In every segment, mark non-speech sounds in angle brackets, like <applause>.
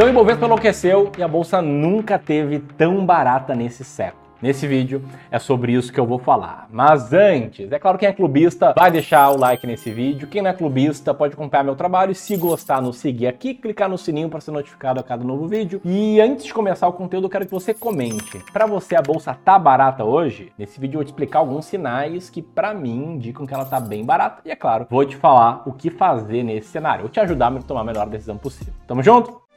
Então o Ibovespa enlouqueceu e a bolsa nunca teve tão barata nesse século. Nesse vídeo é sobre isso que eu vou falar. Mas antes, é claro quem é clubista vai deixar o like nesse vídeo. Quem não é clubista pode acompanhar meu trabalho e se gostar, nos seguir aqui, clicar no sininho para ser notificado a cada novo vídeo. E antes de começar o conteúdo, eu quero que você comente. Para você a bolsa tá barata hoje? Nesse vídeo eu vou te explicar alguns sinais que para mim indicam que ela tá bem barata e é claro, vou te falar o que fazer nesse cenário. Vou te ajudar a tomar a melhor decisão possível. Tamo junto?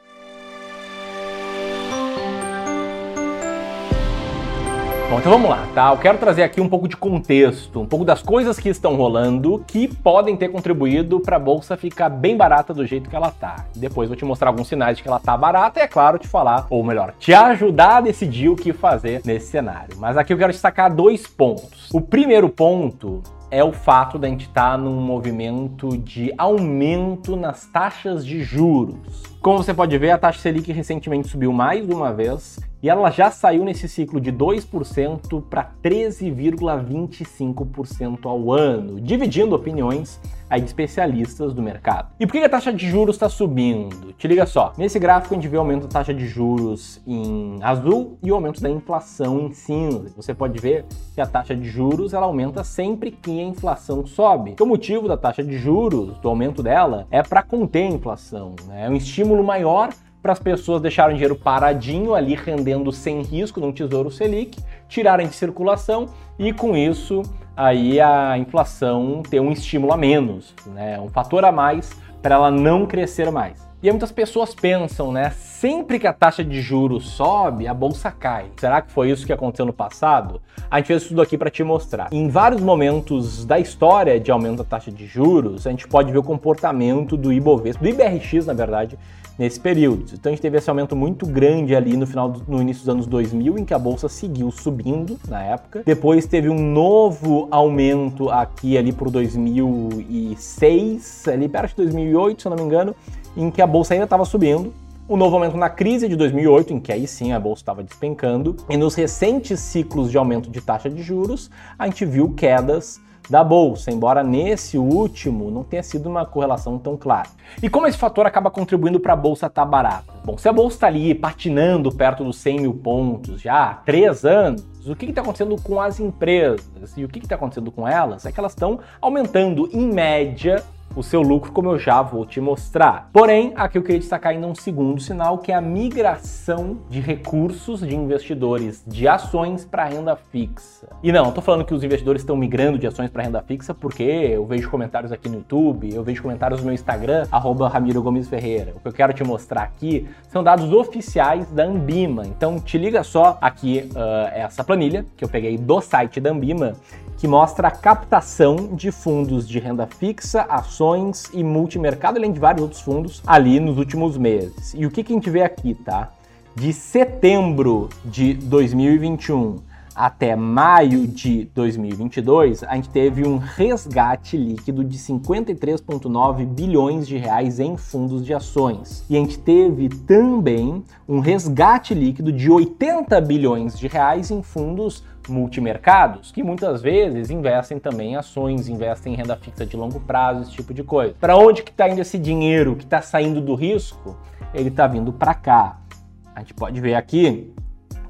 Bom, então vamos lá, tá? Eu quero trazer aqui um pouco de contexto, um pouco das coisas que estão rolando que podem ter contribuído para a bolsa ficar bem barata do jeito que ela tá. Depois vou te mostrar alguns sinais de que ela tá barata e é claro te falar, ou melhor, te ajudar a decidir o que fazer nesse cenário. Mas aqui eu quero destacar dois pontos. O primeiro ponto é o fato da gente estar tá num movimento de aumento nas taxas de juros. Como você pode ver, a taxa Selic recentemente subiu mais uma vez e ela já saiu nesse ciclo de 2% para 13,25% ao ano, dividindo opiniões aí de especialistas do mercado. E por que a taxa de juros está subindo? Te liga só, nesse gráfico a gente vê o aumento da taxa de juros em azul e o aumento da inflação em cinza. Você pode ver que a taxa de juros ela aumenta sempre que a inflação sobe. O motivo da taxa de juros, do aumento dela, é para conter a inflação. Né? É um estímulo maior para as pessoas deixarem dinheiro paradinho ali, rendendo sem risco num tesouro Selic, tirarem de circulação e com isso aí a inflação ter um estímulo a menos, né? um fator a mais para ela não crescer mais. E aí muitas pessoas pensam, né? Sempre que a taxa de juros sobe, a bolsa cai. Será que foi isso que aconteceu no passado? A gente fez tudo aqui para te mostrar. Em vários momentos da história de aumento da taxa de juros, a gente pode ver o comportamento do Ibovespa, do IBRX, na verdade, nesse período. Então a gente teve esse aumento muito grande ali no final, do, no início dos anos 2000, em que a bolsa seguiu subindo na época. Depois teve um novo aumento aqui ali por 2006, ali perto de 2008, se eu não me engano, em que a bolsa ainda estava subindo. O novo aumento na crise de 2008, em que aí sim a bolsa estava despencando, e nos recentes ciclos de aumento de taxa de juros, a gente viu quedas da bolsa, embora nesse último não tenha sido uma correlação tão clara. E como esse fator acaba contribuindo para a bolsa estar tá barata? Bom, se a bolsa está ali patinando perto dos 100 mil pontos já há três anos, o que está acontecendo com as empresas e o que está acontecendo com elas é que elas estão aumentando em média o seu lucro, como eu já vou te mostrar. Porém, aqui eu queria destacar ainda um segundo sinal, que é a migração de recursos de investidores de ações para renda fixa. E não, estou falando que os investidores estão migrando de ações para renda fixa porque eu vejo comentários aqui no YouTube, eu vejo comentários no meu Instagram, arroba Ramiro Gomes Ferreira. O que eu quero te mostrar aqui são dados oficiais da Ambima. Então te liga só aqui uh, essa planilha que eu peguei do site da Ambima que mostra a captação de fundos de renda fixa, ações e multimercado, além de vários outros fundos ali nos últimos meses. E o que, que a gente vê aqui, tá? De setembro de 2021 até maio de 2022, a gente teve um resgate líquido de 53,9 bilhões de reais em fundos de ações. E a gente teve também um resgate líquido de 80 bilhões de reais em fundos multimercados, que muitas vezes investem também em ações, investem em renda fixa de longo prazo, esse tipo de coisa. Para onde que está indo esse dinheiro que está saindo do risco? Ele está vindo para cá. A gente pode ver aqui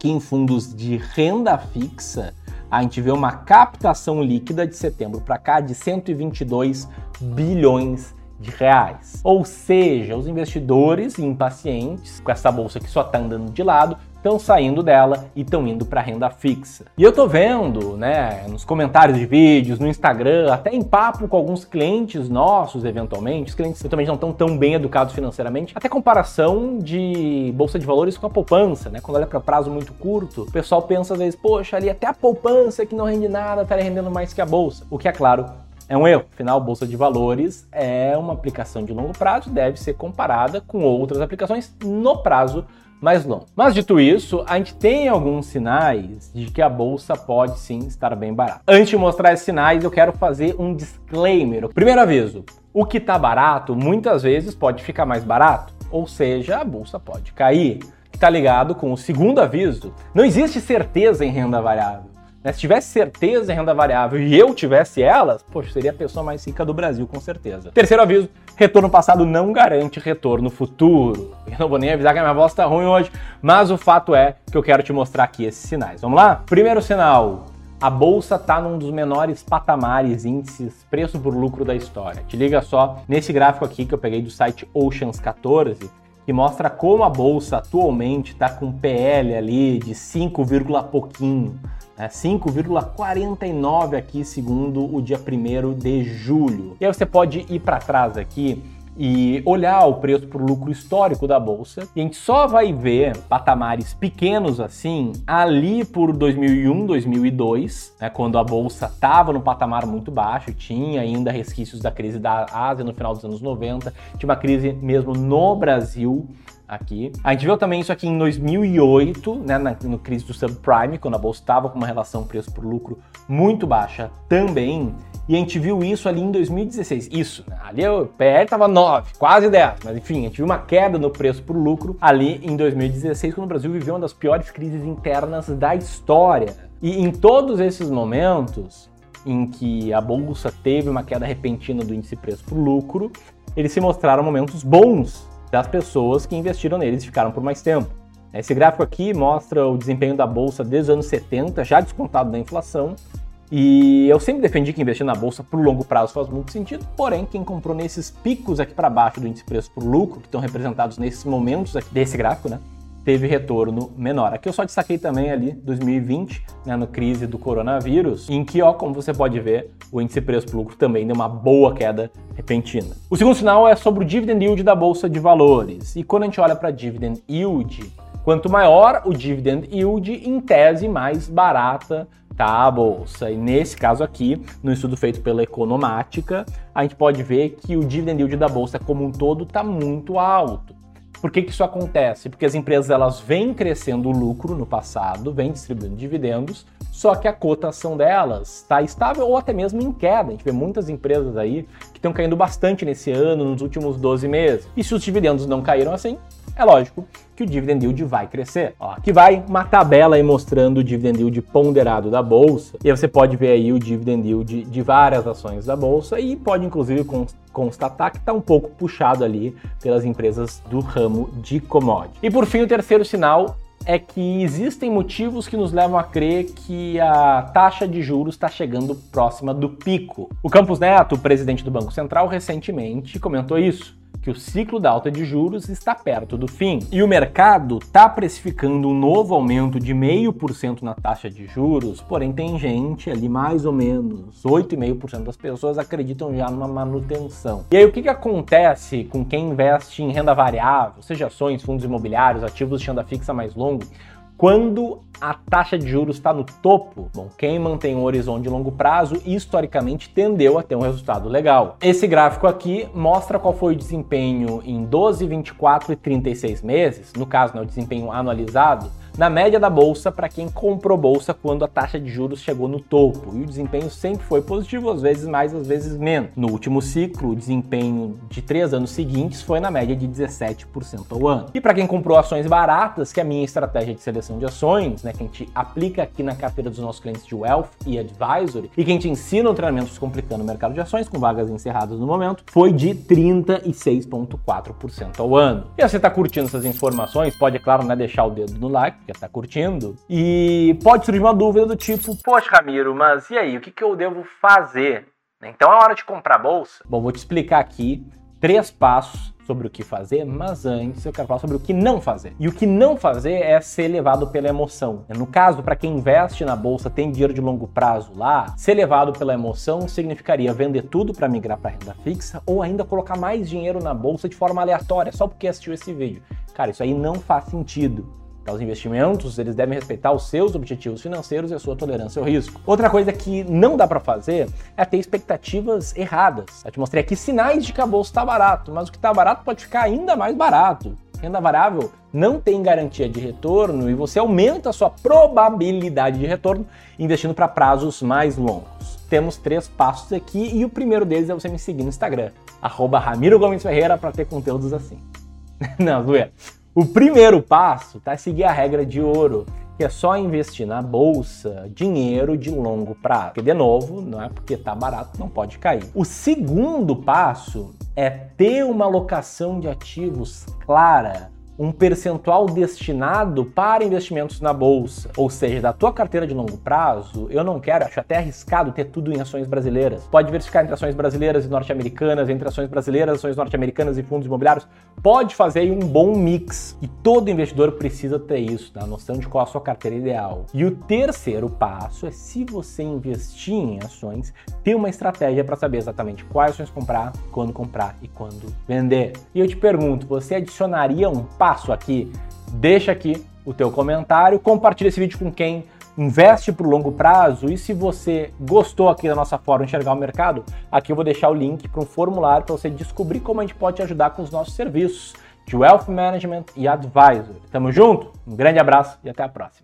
que em fundos de renda fixa, a gente vê uma captação líquida de setembro para cá de 122 bilhões de reais. Ou seja, os investidores impacientes com essa bolsa que só está andando de lado estão saindo dela e estão indo para renda fixa. E eu tô vendo, né, nos comentários de vídeos, no Instagram, até em papo com alguns clientes nossos, eventualmente, os clientes eventualmente não estão tão bem educados financeiramente, até comparação de bolsa de valores com a poupança, né? Quando olha para prazo muito curto, o pessoal pensa às vezes, poxa, ali até a poupança que não rende nada estaria rendendo mais que a bolsa. O que é claro, é um erro. Afinal, bolsa de valores é uma aplicação de longo prazo, deve ser comparada com outras aplicações no prazo mais longo. Mas dito isso, a gente tem alguns sinais de que a bolsa pode sim estar bem barata. Antes de mostrar esses sinais, eu quero fazer um disclaimer. Primeiro aviso: o que está barato muitas vezes pode ficar mais barato, ou seja, a bolsa pode cair. Está ligado com o segundo aviso: não existe certeza em renda variável. Né? Se tivesse certeza em renda variável e eu tivesse elas, poxa, seria a pessoa mais rica do Brasil, com certeza. Terceiro aviso: retorno passado não garante retorno futuro. Eu não vou nem avisar que a minha voz tá ruim hoje, mas o fato é que eu quero te mostrar aqui esses sinais. Vamos lá? Primeiro sinal: a bolsa está num dos menores patamares índices preço por lucro da história. Te liga só nesse gráfico aqui que eu peguei do site Oceans 14, que mostra como a bolsa atualmente está com PL ali de 5, pouquinho. Né? 5,49 aqui segundo o dia 1 de julho. E aí você pode ir para trás aqui e olhar o preço por lucro histórico da bolsa, e a gente só vai ver patamares pequenos assim ali por 2001, 2002, né, quando a bolsa estava no patamar muito baixo, tinha ainda resquícios da crise da Ásia no final dos anos 90, tinha uma crise mesmo no Brasil aqui. A gente viu também isso aqui em 2008, né, na, no crise do subprime, quando a bolsa estava com uma relação preço por lucro muito baixa também. E a gente viu isso ali em 2016. Isso, né? ali o PR estava 9, quase 10, mas enfim, a gente viu uma queda no preço por lucro ali em 2016, quando o Brasil viveu uma das piores crises internas da história. E em todos esses momentos em que a bolsa teve uma queda repentina do índice preço por lucro, eles se mostraram momentos bons das pessoas que investiram neles e ficaram por mais tempo. Esse gráfico aqui mostra o desempenho da bolsa desde os anos 70, já descontado da inflação, e eu sempre defendi que investir na bolsa por longo prazo faz muito sentido, porém, quem comprou nesses picos aqui para baixo do índice preço por lucro, que estão representados nesses momentos aqui desse gráfico, né? Teve retorno menor. Aqui eu só destaquei também ali 2020, né, no crise do coronavírus, em que, ó, como você pode ver, o índice preço por lucro também deu uma boa queda repentina. O segundo sinal é sobre o dividend yield da bolsa de valores. E quando a gente olha para dividend yield, quanto maior o dividend yield, em tese mais barata tá a bolsa. E nesse caso aqui, no estudo feito pela Economática, a gente pode ver que o dividend yield da bolsa como um todo está muito alto. Por que, que isso acontece? Porque as empresas elas vêm crescendo o lucro no passado, vêm distribuindo dividendos, só que a cotação delas está estável ou até mesmo em queda. A gente vê muitas empresas aí que estão caindo bastante nesse ano, nos últimos 12 meses. E se os dividendos não caíram assim, é lógico que o dividend yield vai crescer. Ó, aqui vai uma tabela aí mostrando o dividend yield ponderado da bolsa. E aí você pode ver aí o dividend yield de várias ações da bolsa e pode inclusive constatar que está um pouco puxado ali pelas empresas do ramo de commodity. E por fim, o terceiro sinal é que existem motivos que nos levam a crer que a taxa de juros está chegando próxima do pico. O Campos Neto, presidente do Banco Central, recentemente comentou isso que o ciclo da alta de juros está perto do fim. E o mercado está precificando um novo aumento de 0,5% na taxa de juros, porém tem gente ali mais ou menos, 8,5% das pessoas acreditam já numa manutenção. E aí o que, que acontece com quem investe em renda variável, seja ações, fundos imobiliários, ativos de renda fixa mais longo? Quando a taxa de juros está no topo, bom, quem mantém um horizonte de longo prazo historicamente tendeu a ter um resultado legal. Esse gráfico aqui mostra qual foi o desempenho em 12, 24 e 36 meses, no caso, né, o desempenho anualizado na média da bolsa para quem comprou bolsa quando a taxa de juros chegou no topo. E o desempenho sempre foi positivo, às vezes mais, às vezes menos. No último ciclo, o desempenho de três anos seguintes foi na média de 17% ao ano. E para quem comprou ações baratas, que é a minha estratégia de seleção de ações, né, que a gente aplica aqui na carteira dos nossos clientes de Wealth e Advisory, e que a gente ensina o treinamento Descomplicando o Mercado de Ações, com vagas encerradas no momento, foi de 36,4% ao ano. E se você está curtindo essas informações, pode, é claro, né, deixar o dedo no like, que tá curtindo. E pode surgir uma dúvida do tipo: Poxa, Camilo, mas e aí? O que, que eu devo fazer? Então é hora de comprar bolsa? Bom, vou te explicar aqui três passos sobre o que fazer, mas antes eu quero falar sobre o que não fazer. E o que não fazer é ser levado pela emoção. No caso, para quem investe na bolsa, tem dinheiro de longo prazo lá, ser levado pela emoção significaria vender tudo para migrar para renda fixa ou ainda colocar mais dinheiro na bolsa de forma aleatória só porque assistiu esse vídeo. Cara, isso aí não faz sentido. Os investimentos, eles devem respeitar os seus objetivos financeiros e a sua tolerância ao risco. Outra coisa que não dá para fazer é ter expectativas erradas. Eu te mostrei aqui sinais de que a bolsa está barato, mas o que está barato pode ficar ainda mais barato. Renda variável não tem garantia de retorno e você aumenta a sua probabilidade de retorno investindo para prazos mais longos. Temos três passos aqui e o primeiro deles é você me seguir no Instagram, arroba Ramiro Gomes Ferreira, para ter conteúdos assim. <laughs> não, zoeira. O primeiro passo tá seguir a regra de ouro, que é só investir na bolsa dinheiro de longo prazo. Porque, de novo, não é porque tá barato, não pode cair. O segundo passo é ter uma alocação de ativos clara um percentual destinado para investimentos na bolsa, ou seja, da tua carteira de longo prazo, eu não quero, acho até arriscado ter tudo em ações brasileiras. Pode diversificar entre ações brasileiras e norte-americanas, entre ações brasileiras, ações norte-americanas e fundos imobiliários. Pode fazer um bom mix. E todo investidor precisa ter isso, a noção de qual a sua carteira ideal. E o terceiro passo é se você investir em ações, ter uma estratégia para saber exatamente quais ações comprar, quando comprar e quando vender. E eu te pergunto, você adicionaria um passo aqui, deixa aqui o teu comentário, compartilha esse vídeo com quem investe para o longo prazo e se você gostou aqui da nossa forma de enxergar o mercado, aqui eu vou deixar o link para um formulário para você descobrir como a gente pode te ajudar com os nossos serviços de Wealth Management e Advisor. Tamo junto, um grande abraço e até a próxima.